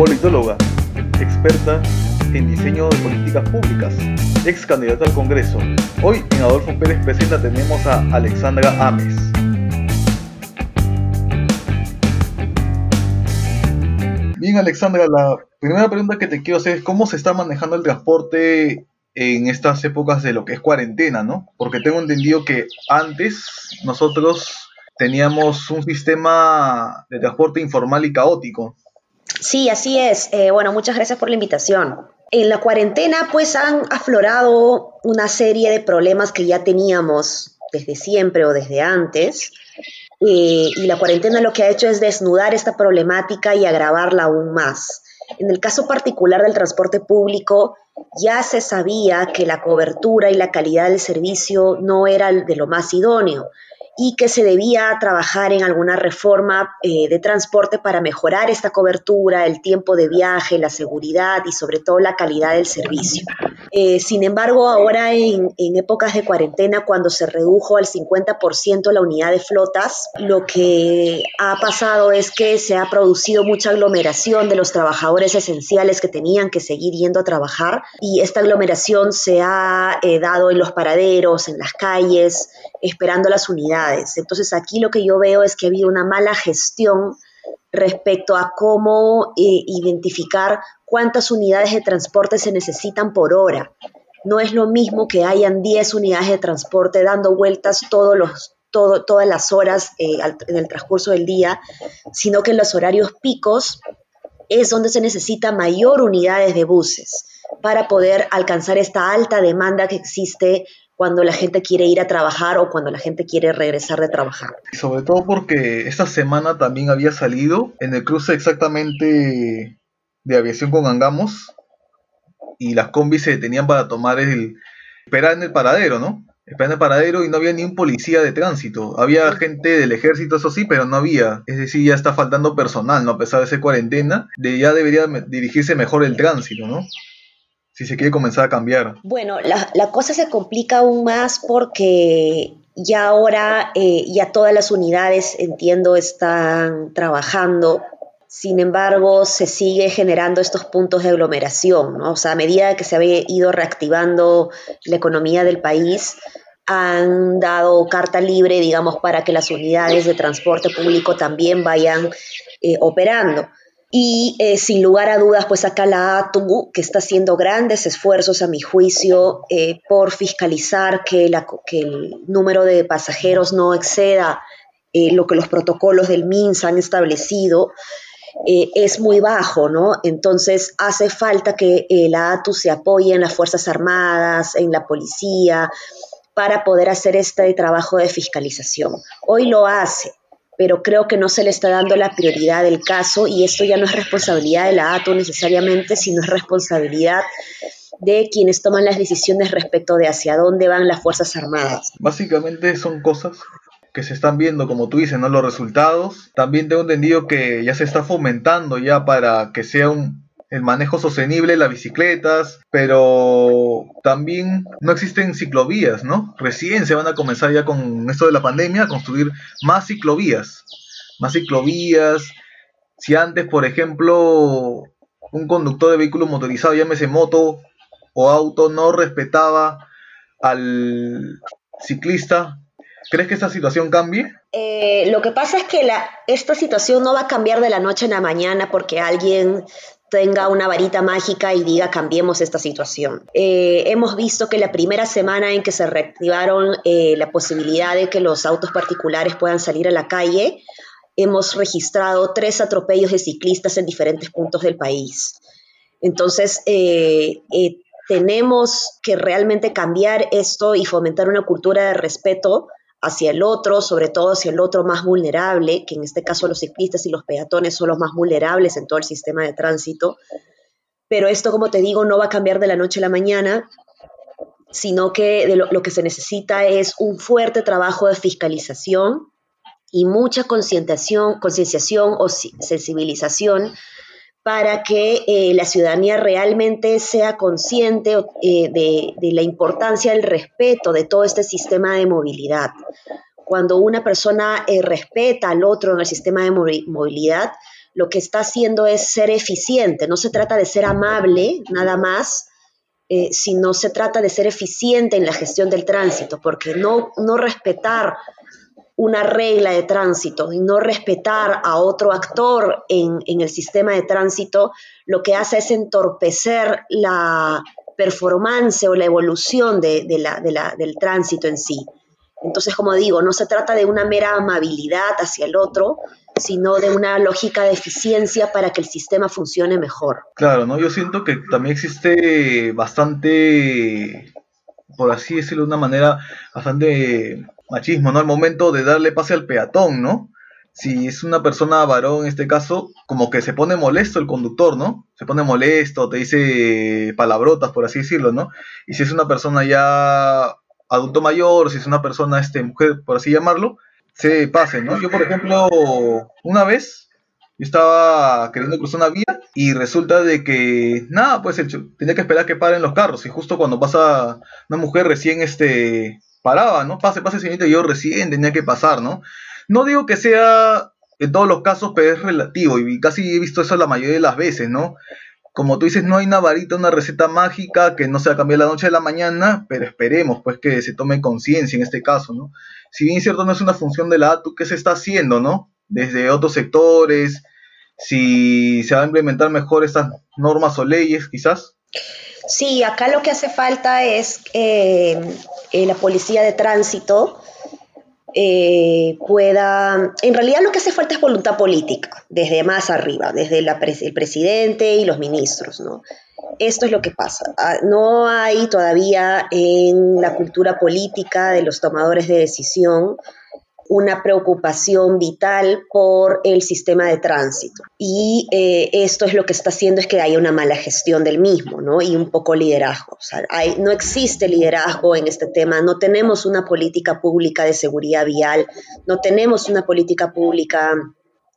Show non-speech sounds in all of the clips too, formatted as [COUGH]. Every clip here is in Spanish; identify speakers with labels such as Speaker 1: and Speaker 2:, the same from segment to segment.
Speaker 1: politóloga, experta en diseño de políticas públicas, ex candidata al Congreso. Hoy en Adolfo Pérez Presenta tenemos a Alexandra Ames. Bien, Alexandra, la primera pregunta que te quiero hacer es cómo se está manejando el transporte en estas épocas de lo que es cuarentena, ¿no? Porque tengo entendido que antes nosotros teníamos un sistema de transporte informal y caótico.
Speaker 2: Sí, así es. Eh, bueno, muchas gracias por la invitación. En la cuarentena, pues han aflorado una serie de problemas que ya teníamos desde siempre o desde antes. Eh, y la cuarentena lo que ha hecho es desnudar esta problemática y agravarla aún más. En el caso particular del transporte público, ya se sabía que la cobertura y la calidad del servicio no era de lo más idóneo y que se debía trabajar en alguna reforma eh, de transporte para mejorar esta cobertura, el tiempo de viaje, la seguridad y sobre todo la calidad del servicio. Eh, sin embargo, ahora en, épocas de cuarentena, cuando se redujo al 50% la unidad de flotas, lo que ha pasado es que se ha producido mucha aglomeración de los trabajadores esenciales que tenían que seguir yendo a trabajar y esta aglomeración se ha eh, dado en los paraderos, en las calles, esperando las unidades. Entonces aquí lo que yo veo es que ha habido una mala gestión respecto a cómo eh, identificar cuántas unidades de transporte se necesitan por hora. No es lo mismo que hayan 10 unidades de transporte dando vueltas todas las horas eh, en el transcurso del día, sino que en los horarios picos es donde se necesita mayor unidades de buses para poder alcanzar esta alta demanda que existe cuando la gente quiere ir a trabajar o cuando la gente quiere regresar de trabajar.
Speaker 1: Sobre todo porque esta semana también había salido en el cruce exactamente de aviación con Angamos y las combis se detenían para tomar el... esperar en el paradero, ¿no? Esperar en el paradero y no había ni un policía de tránsito. Había gente del ejército, eso sí, pero no había. Es decir, ya está faltando personal, ¿no? A pesar de ser cuarentena, de ya debería dirigirse mejor el tránsito, ¿no? Si se quiere comenzar a cambiar?
Speaker 2: Bueno, la, cosa se complica aún más porque ya ahora eh, ya todas las unidades, entiendo, están trabajando. Sin embargo, se sigue generando estos puntos de aglomeración, ¿no? O sea, a medida que se ha ido reactivando la economía del país, han dado carta libre, digamos, para que las unidades de transporte público también vayan eh, operando. Y eh, sin lugar a dudas, pues acá la ATU, que está haciendo grandes esfuerzos, a mi juicio, eh, por fiscalizar que, el número de pasajeros no exceda eh, lo que los protocolos del MINS han establecido, es muy bajo, ¿no? Entonces hace falta que la ATU se apoye en las Fuerzas Armadas, en la policía, para poder hacer este trabajo de fiscalización. Hoy lo hace, pero creo que no se le está dando la prioridad del caso y esto ya no es responsabilidad de la ATO necesariamente, sino es responsabilidad de quienes toman las decisiones respecto de hacia dónde van las Fuerzas Armadas.
Speaker 1: Básicamente son cosas que se están viendo, como tú dices, ¿no? Los resultados. También tengo entendido que ya se está fomentando ya para que sea un, el manejo sostenible, las bicicletas, pero también no existen ciclovías, ¿no? Recién se van a comenzar ya con esto de la pandemia a construir más ciclovías, más ciclovías. Si antes, por ejemplo, un conductor de vehículo motorizado, llámese moto o auto, no respetaba al ciclista, ¿Crees que esta situación cambie?
Speaker 2: Eh, lo que pasa es que la, esta situación no va a cambiar de la noche a la mañana porque alguien tenga una varita mágica y diga cambiemos esta situación. Eh, hemos visto que la primera semana en que se reactivaron eh, la posibilidad de que los autos particulares puedan salir a la calle, hemos registrado tres atropellos de ciclistas en diferentes puntos del país. Entonces, eh, tenemos que realmente cambiar esto y fomentar una cultura de respeto hacia el otro, sobre todo hacia el otro más vulnerable, que en este caso los ciclistas y los peatones son los más vulnerables en todo el sistema de tránsito. Pero esto, como te digo, no va a cambiar de la noche a la mañana, sino que lo, que se necesita es un fuerte trabajo de fiscalización y mucha concienciación, o sensibilización para que eh, la ciudadanía realmente sea consciente eh, de, la importancia del respeto de todo este sistema de movilidad. Cuando una persona eh, respeta al otro en el sistema de movilidad, lo que está haciendo es ser eficiente. No se trata de ser amable nada más, sino se trata de ser eficiente en la gestión del tránsito, porque no, no respetar una regla de tránsito y no respetar a otro actor en, el sistema de tránsito, lo que hace es entorpecer la performance o la evolución de, del tránsito en sí. Entonces, como digo, no se trata de una mera amabilidad hacia el otro, sino de una lógica de eficiencia para que el sistema funcione mejor.
Speaker 1: Claro, ¿no? Yo siento que también existe bastante, por así decirlo de una manera, bastante machismo, ¿no? Al momento de darle pase al peatón, ¿no? Si es una persona varón en este caso, como que se pone molesto el conductor, ¿no? Se pone molesto, te dice palabrotas, por así decirlo, ¿no? Y si es una persona ya adulto mayor, si es una persona, este, mujer, por así llamarlo, se pase, ¿no? Yo, por ejemplo, una vez, yo estaba queriendo cruzar una vía y resulta de que, nada, pues tenía que esperar que paren los carros y justo cuando pasa una mujer recién, este, paraba, ¿no? Pase, pase, señorita, yo recién tenía que pasar, ¿no? No digo que sea en todos los casos, pero es relativo y casi he visto eso la mayoría de las veces, ¿no? Como tú dices, no hay una varita, una receta mágica que no se va a cambiar la noche a la mañana, pero esperemos pues que se tome conciencia en este caso, ¿no? Si bien cierto no es una función de la ATU, ¿qué se está haciendo, no? Desde otros sectores, si se va a implementar mejor estas normas o leyes, quizás.
Speaker 2: Sí, acá lo que hace falta es eh, eh, la policía de tránsito eh, pueda... En realidad lo que hace falta es voluntad política, desde más arriba, desde el presidente y los ministros, ¿no? Esto es lo que pasa. Ah, no hay todavía en la cultura política de los tomadores de decisión una preocupación vital por el sistema de tránsito. Y eh, esto es lo que está haciendo es que haya una mala gestión del mismo, ¿no? Y un poco liderazgo. O sea, no existe liderazgo en este tema, no tenemos una política pública de seguridad vial, no tenemos una política pública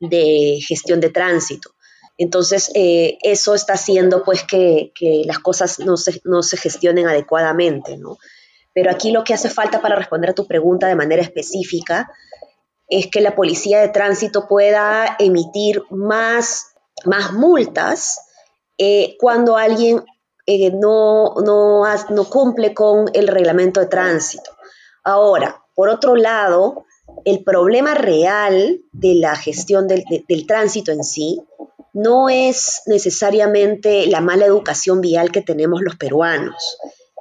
Speaker 2: de gestión de tránsito. Entonces, eh, eso está haciendo pues que, las cosas no se, no se gestionen adecuadamente, ¿no? Pero aquí lo que hace falta para responder a tu pregunta de manera específica es que la policía de tránsito pueda emitir más, más multas eh, cuando alguien eh, no, no, cumple con el reglamento de tránsito. Ahora, por otro lado, el problema real de la gestión del, del tránsito en sí no es necesariamente la mala educación vial que tenemos los peruanos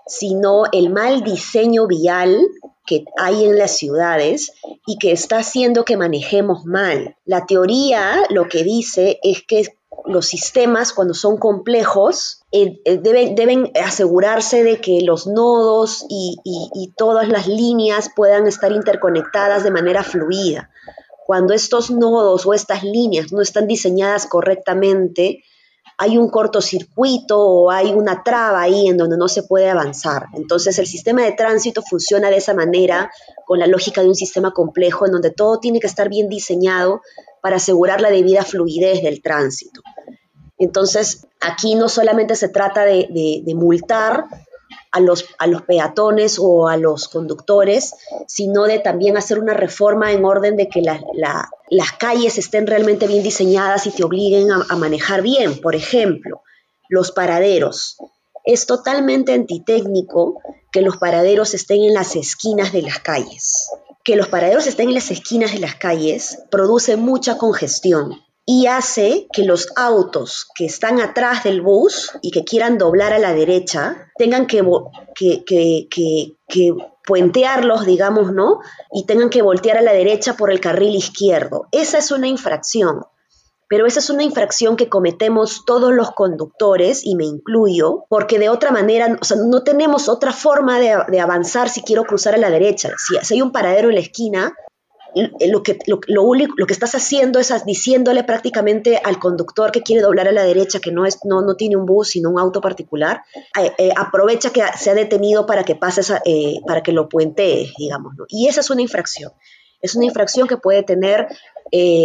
Speaker 2: sino el mal diseño vial que hay en las ciudades y que está haciendo que manejemos mal. La teoría lo que dice es que los sistemas, cuando son complejos, eh, eh, deben, asegurarse de que los nodos y, y todas las líneas puedan estar interconectadas de manera fluida. Cuando estos nodos o estas líneas no están diseñadas correctamente, hay un cortocircuito o hay una traba ahí en donde no se puede avanzar. Entonces el sistema de tránsito funciona de esa manera, con la lógica de un sistema complejo, en donde todo tiene que estar bien diseñado para asegurar la debida fluidez del tránsito. Entonces, aquí no solamente se trata de, multar, a los, a los peatones o a los conductores, sino de también hacer una reforma en orden de que las calles estén realmente bien diseñadas y te obliguen a, a manejar bien. Por ejemplo, los paraderos. Es totalmente antitécnico que los paraderos estén en las esquinas de las calles. Que los paraderos estén en las esquinas de las calles produce mucha congestión y hace que los autos que están atrás del bus y que quieran doblar a la derecha tengan que, puentearlos, digamos, ¿no? Y tengan que voltear a la derecha por el carril izquierdo. Esa es una infracción, pero esa es una infracción que cometemos todos los conductores, y me incluyo, porque de otra manera, o sea, no tenemos otra forma de, avanzar si quiero cruzar a la derecha. Si hay un paradero en la esquina, lo que, lo, lo, que estás haciendo es diciéndole prácticamente al conductor que quiere doblar a la derecha, que no, es, no, no tiene un bus, sino un auto particular, eh, eh, aprovecha que se ha detenido para que pases, eh, para que lo puentee, digamos. Y esa es una infracción. Es una infracción que puede tener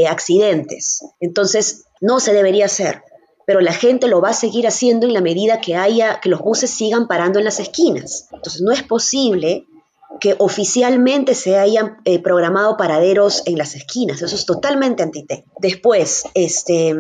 Speaker 2: accidentes. Entonces, no se debería hacer. Pero la gente lo va a seguir haciendo en la medida que haya, que los buses sigan parando en las esquinas. Entonces, no es posible que oficialmente se hayan eh, programado paraderos en las esquinas. Eso es totalmente antité. Después, este,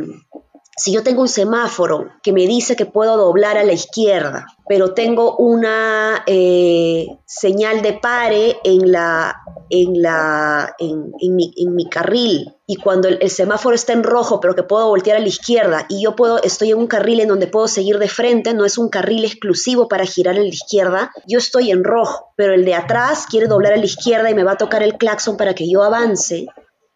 Speaker 2: si yo tengo un semáforo que me dice que puedo doblar a la izquierda, pero tengo una eh, señal de pare en, la, en, la, en, mi, carril, y cuando el, semáforo está en rojo, pero que puedo voltear a la izquierda, y yo puedo, estoy en un carril en donde puedo seguir de frente, no es un carril exclusivo para girar a la izquierda, yo estoy en rojo, pero el de atrás quiere doblar a la izquierda y me va a tocar el claxon para que yo avance,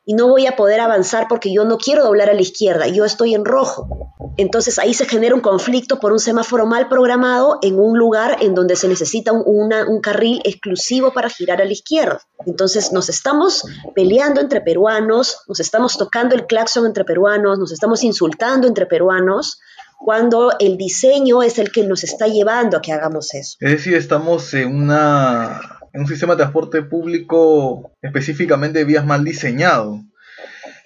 Speaker 2: y no voy a poder avanzar porque yo no quiero doblar a la izquierda, yo estoy en rojo. Entonces ahí se genera un conflicto por un semáforo mal programado en un lugar en donde se necesita un, carril exclusivo para girar a la izquierda. Entonces nos estamos peleando entre peruanos, nos estamos tocando el claxon entre peruanos, nos estamos insultando entre peruanos, cuando el diseño es el que nos está llevando a que hagamos eso.
Speaker 1: Es decir, estamos en una en un sistema de transporte público específicamente de vías mal diseñado.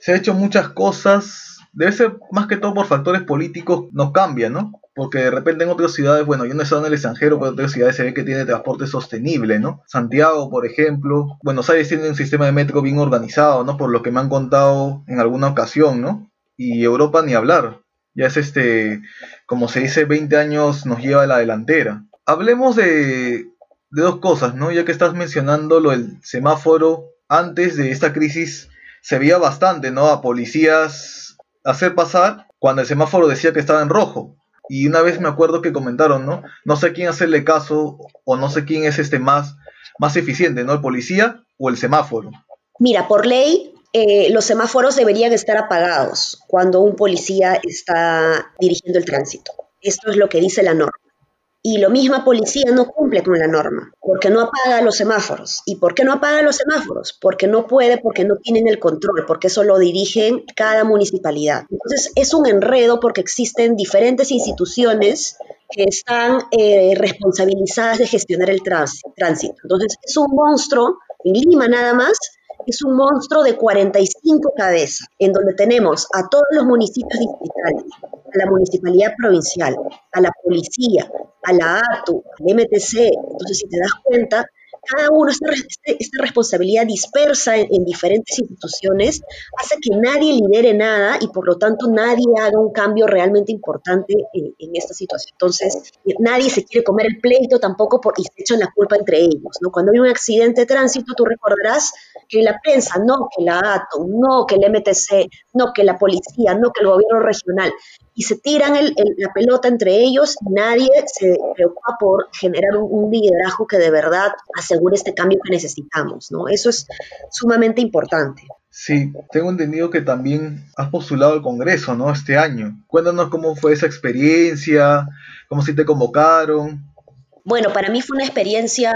Speaker 1: Se han hecho muchas cosas, debe ser más que todo por factores políticos, no cambia, ¿no? Porque de repente en otras ciudades, bueno, yo no he estado en el extranjero, pero en otras ciudades se ve que tiene transporte sostenible, ¿no? Santiago, por ejemplo, Buenos Aires tiene un sistema de metro bien organizado, ¿no? Por lo que me han contado en alguna ocasión, ¿no? Y Europa ni hablar. Ya es este, como se dice, 20 años nos lleva a la delantera. Hablemos de de dos cosas, ¿no? Ya que estás mencionando lo del semáforo, antes de esta crisis se veía bastante, ¿no? A policías hacer pasar cuando el semáforo decía que estaba en rojo. Y una vez me acuerdo que comentaron, ¿no? No sé quién hacerle caso o no sé quién es este más, más eficiente, ¿no? El policía o el semáforo.
Speaker 2: Mira, por ley, eh, los semáforos deberían estar apagados cuando un policía está dirigiendo el tránsito. Esto es lo que dice la norma. Y lo misma policía no cumple con la norma, porque no apaga los semáforos. ¿Y por qué no apaga los semáforos? Porque no puede, porque no tienen el control, porque eso lo dirigen cada municipalidad. Entonces es un enredo porque existen diferentes instituciones que están eh, responsabilizadas de gestionar el tránsito. Entonces es un monstruo, en Lima nada más, es un monstruo de 45 cabezas, en donde tenemos a todos los municipios distritales, a la municipalidad provincial, a la policía, a la ATU, al MTC. Entonces, si te das cuenta, cada uno, esta, esta responsabilidad dispersa en, diferentes instituciones, hace que nadie lidere nada y por lo tanto nadie haga un cambio realmente importante en, esta situación. Entonces, nadie se quiere comer el pleito tampoco por, y se echan la culpa entre ellos. ¿no? Cuando hay un accidente de tránsito, tú recordarás que la prensa, no que la ATO, no que el MTC, no que la policía, no que el gobierno regional, y se tiran la pelota entre ellos, nadie se preocupa por generar un, liderazgo que de verdad asegure este cambio que necesitamos, ¿no? Eso es sumamente importante.
Speaker 1: Sí, tengo entendido que también has postulado al Congreso, ¿no? Este año. Cuéntanos cómo fue esa experiencia, cómo si te convocaron.
Speaker 2: Bueno, para mí fue una experiencia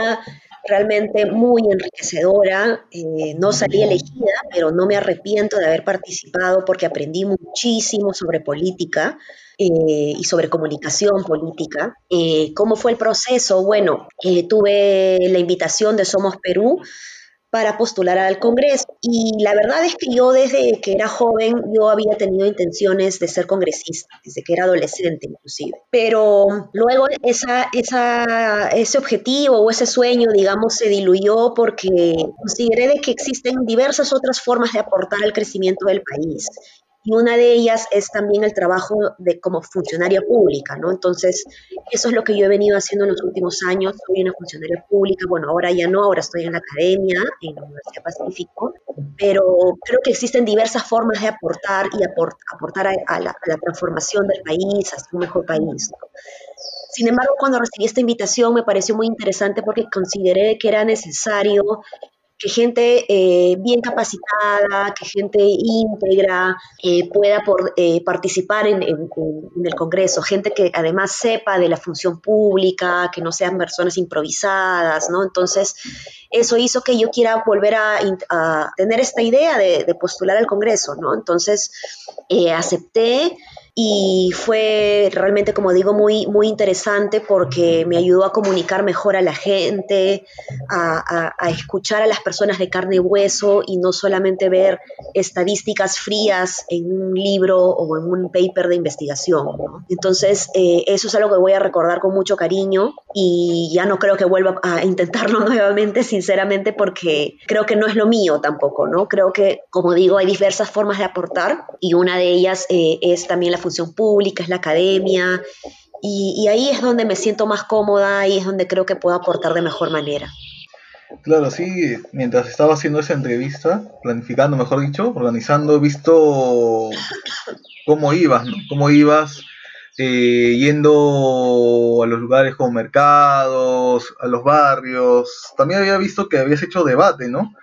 Speaker 2: realmente muy enriquecedora. Eh, no salí elegida, pero no me arrepiento de haber participado porque aprendí muchísimo sobre política. Eh, y sobre comunicación política. Eh, ¿Cómo fue el proceso? Bueno, tuve la invitación de Somos Perú para postular al Congreso. Y la verdad es que yo desde que era joven, yo había tenido intenciones de ser congresista, desde que era adolescente inclusive. Pero luego esa, ese objetivo o ese sueño, digamos, se diluyó porque consideré de que existen diversas otras formas de aportar al crecimiento del país y una de ellas es también el trabajo de como funcionaria pública, ¿no? Entonces, eso es lo que yo he venido haciendo en los últimos años. Soy una funcionaria pública, bueno, ahora ya no, ahora estoy en la academia, en la Universidad Pacífico, pero creo que existen diversas formas de aportar y aportar a, la, transformación del país, a un mejor país. Sin embargo, cuando recibí esta invitación me pareció muy interesante porque consideré que era necesario que gente eh, bien capacitada, que gente íntegra eh, pueda eh, participar en, el Congreso, gente que además sepa de la función pública, que no sean personas improvisadas, ¿no? Entonces, eso hizo que yo quiera volver a, tener esta idea de, de, postular al Congreso, ¿no? Entonces, acepté y fue realmente, como digo, muy, muy interesante porque me ayudó a comunicar mejor a la gente, a, escuchar a las personas de carne y hueso y no solamente ver estadísticas frías en un libro o en un paper de investigación. Entonces, eh, eso es algo que voy a recordar con mucho cariño y ya no creo que vuelva a intentarlo [LAUGHS] nuevamente, sinceramente, porque creo que no es lo mío tampoco, ¿no? Creo que, como digo, hay diversas formas de aportar y una de ellas eh, es también la función pública, es la academia, y, ahí es donde me siento más cómoda y es donde creo que puedo aportar de mejor manera.
Speaker 1: Claro, sí, mientras estaba haciendo esa entrevista, planificando, mejor dicho, organizando, he visto cómo ibas, ¿no? Cómo ibas eh, yendo a los lugares como mercados, a los barrios. También había visto que habías hecho debate, ¿no?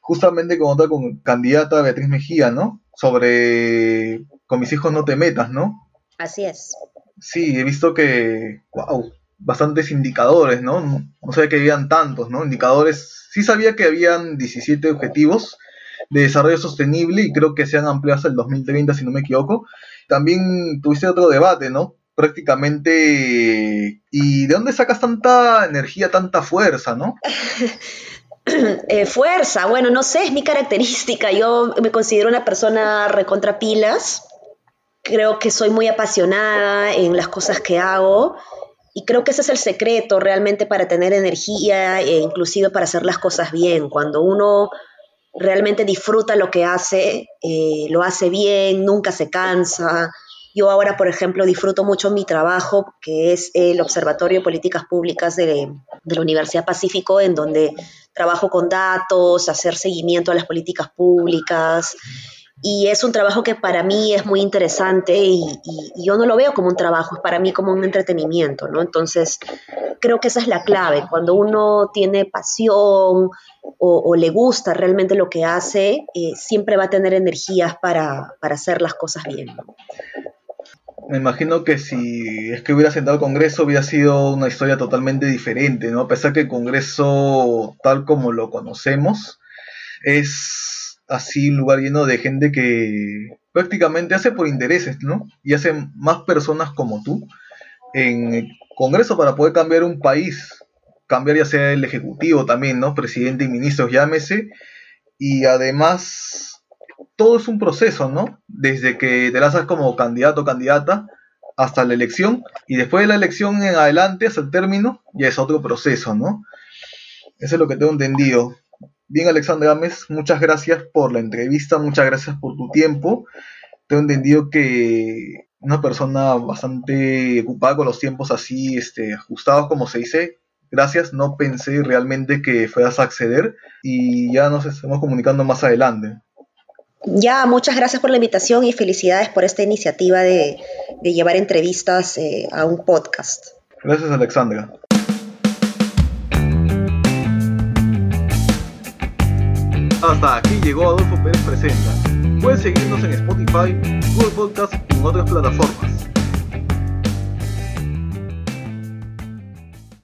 Speaker 1: Justamente con otra con candidata Beatriz Mejía, ¿no? Sobre con mis hijos no te metas, ¿no?
Speaker 2: Así es.
Speaker 1: Sí, he visto que, wow, bastantes indicadores, ¿no? No sabía que habían tantos, ¿no? Indicadores, sí sabía que habían 17 objetivos de desarrollo sostenible y creo que se han ampliado hasta el 2030, si no me equivoco. También tuviste otro debate, ¿no? Prácticamente, ¿y de dónde sacas tanta energía, tanta fuerza, no? [LAUGHS]
Speaker 2: Eh, fuerza, bueno, no sé, es mi característica. Yo me considero una persona recontra pilas creo que soy muy apasionada en las cosas que hago y creo que ese es el secreto realmente para tener energía e inclusive para hacer las cosas bien. Cuando uno realmente disfruta lo que hace, eh, lo hace bien, nunca se cansa. Yo ahora, por ejemplo, disfruto mucho mi trabajo, que es el Observatorio de Políticas Públicas de, de la Universidad Pacífico, en donde trabajo con datos, hacer seguimiento a las políticas públicas y es un trabajo que para mí es muy interesante y, yo no lo veo como un trabajo, es para mí como un entretenimiento, ¿no? Entonces, creo que esa es la clave. Cuando uno tiene pasión o, le gusta realmente lo que hace, eh, siempre va a tener energías para, hacer las cosas bien.
Speaker 1: Me imagino que si es que hubiera sentado al Congreso hubiera sido una historia totalmente diferente, ¿no? A pesar que el Congreso, tal como lo conocemos, es así un lugar lleno de gente que prácticamente hace por intereses, ¿no? Y hacen más personas como tú en el Congreso para poder cambiar un país, cambiar ya sea el Ejecutivo también, ¿no? Presidente y ministros, llámese. Y además, todo es un proceso, ¿no? Desde que te lanzas como candidato o candidata hasta la elección y después de la elección en adelante hasta el término ya es otro proceso, ¿no? Eso es lo que tengo entendido. Bien, Alexandra Gámez, muchas gracias por la entrevista, muchas gracias por tu tiempo. Tengo entendido que una persona bastante ocupada con los tiempos así este, ajustados, como se dice. Gracias, no pensé realmente que fueras a acceder y ya nos estamos comunicando más adelante.
Speaker 2: Ya, muchas gracias por la invitación y felicidades por esta iniciativa de, llevar entrevistas eh, a un podcast.
Speaker 1: Gracias, Alexandra. Hasta aquí llegó Adolfo Pérez Presenta. Puedes seguirnos en Spotify, Google Podcast y en otras plataformas.